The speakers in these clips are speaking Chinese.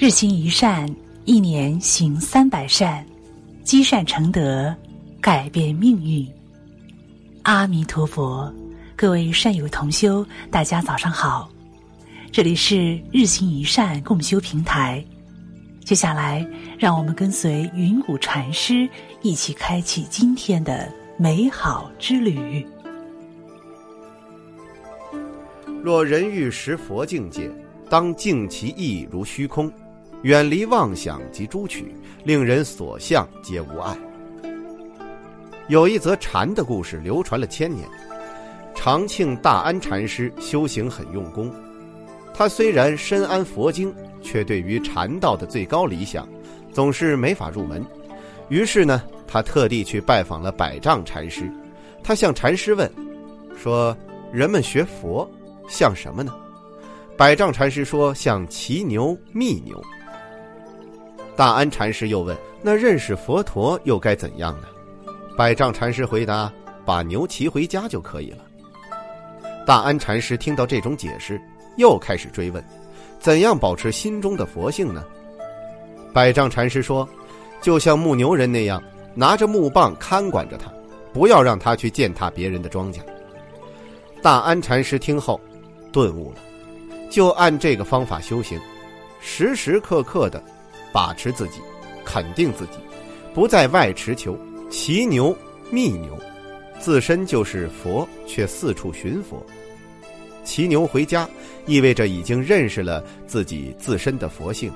日行一善，一年行三百善，积善成德，改变命运。阿弥陀佛，各位善友同修，大家早上好，这里是日行一善共修平台。接下来，让我们跟随云谷禅师一起开启今天的美好之旅。若人欲识佛境界，当净其意如虚空，远离妄想及诸取，令人所向皆无碍。有一则禅的故事流传了千年。长庆大安禅师修行很用功，他虽然深谙佛经，却对于禅道的最高理想，总是没法入门。于是呢，他特地去拜访了百丈禅师。他向禅师问：“说人们学佛。”像什么呢？百丈禅师说：“像骑牛觅牛。”大安禅师又问：“那认识佛陀又该怎样呢？”百丈禅师回答：“把牛骑回家就可以了。”大安禅师听到这种解释，又开始追问：“怎样保持心中的佛性呢？”百丈禅师说：“就像牧牛人那样，拿着木棒看管着他，不要让他去践踏别人的庄稼。”大安禅师听后。顿悟了，就按这个方法修行，时时刻刻的把持自己，肯定自己，不在外持求，骑牛觅牛，自身就是佛，却四处寻佛。骑牛回家，意味着已经认识了自己自身的佛性，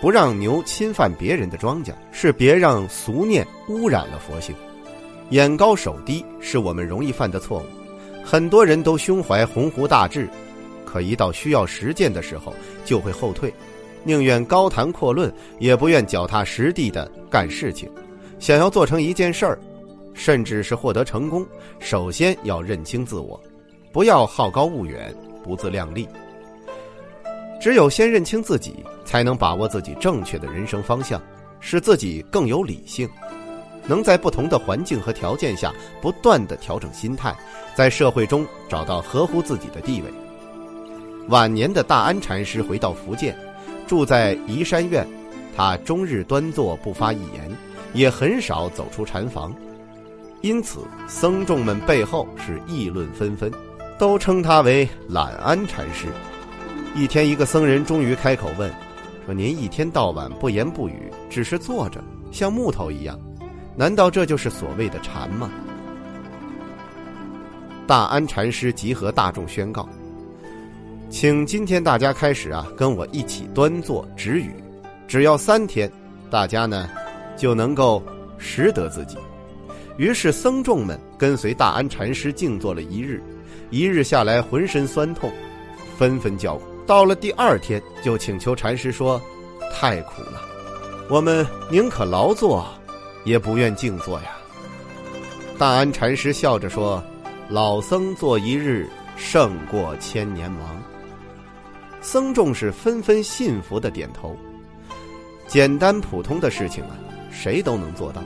不让牛侵犯别人的庄稼，是别让俗念污染了佛性。眼高手低是我们容易犯的错误。很多人都胸怀鸿鹄大志，可一到需要实践的时候就会后退，宁愿高谈阔论，也不愿脚踏实地的干事情。想要做成一件事儿，甚至是获得成功，首先要认清自我，不要好高骛远、不自量力。只有先认清自己，才能把握自己正确的人生方向，使自己更有理性。能在不同的环境和条件下不断的调整心态，在社会中找到合乎自己的地位。晚年的大安禅师回到福建，住在宜山院，他终日端坐不发一言，也很少走出禅房，因此僧众们背后是议论纷纷，都称他为懒安禅师。一天，一个僧人终于开口问：“说您一天到晚不言不语，只是坐着，像木头一样。”难道这就是所谓的禅吗？大安禅师集合大众宣告：“请今天大家开始啊，跟我一起端坐止语，只要三天，大家呢就能够识得自己。”于是僧众们跟随大安禅师静坐了一日，一日下来浑身酸痛，纷纷叫苦。到了第二天，就请求禅师说：“太苦了，我们宁可劳作。”也不愿静坐呀。大安禅师笑着说：“老僧坐一日，胜过千年忙。”僧众是纷纷信服的点头。简单普通的事情啊，谁都能做到。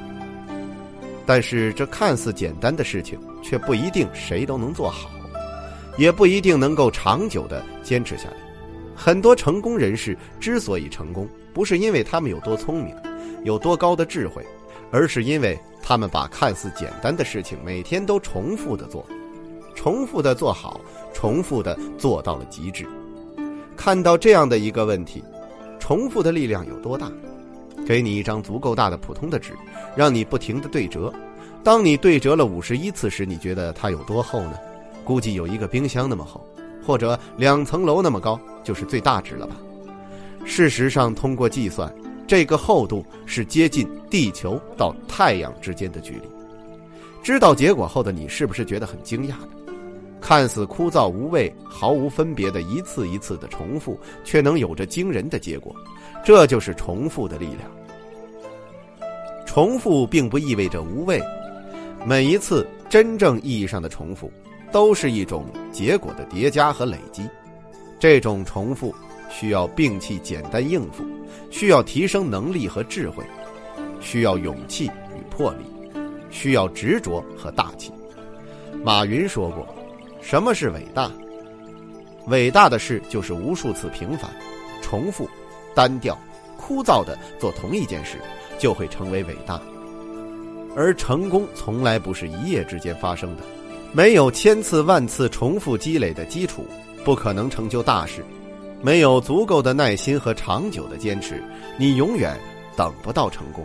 但是这看似简单的事情，却不一定谁都能做好，也不一定能够长久的坚持下来。很多成功人士之所以成功，不是因为他们有多聪明，有多高的智慧。而是因为他们把看似简单的事情每天都重复的做，重复的做好，重复的做到了极致。看到这样的一个问题，重复的力量有多大？给你一张足够大的普通的纸，让你不停的对折。当你对折了五十一次时，你觉得它有多厚呢？估计有一个冰箱那么厚，或者两层楼那么高，就是最大值了吧？事实上，通过计算。这个厚度是接近地球到太阳之间的距离。知道结果后的你，是不是觉得很惊讶呢？看似枯燥无味、毫无分别的一次一次的重复，却能有着惊人的结果。这就是重复的力量。重复并不意味着无味，每一次真正意义上的重复，都是一种结果的叠加和累积。这种重复。需要摒弃简单应付，需要提升能力和智慧，需要勇气与魄力，需要执着和大气。马云说过：“什么是伟大？伟大的事就是无数次平凡、重复，单调、枯燥的做同一件事，就会成为伟大。而成功从来不是一夜之间发生的，没有千次万次重复积累的基础，不可能成就大事；没有足够的耐心和长久的坚持，你永远等不到成功。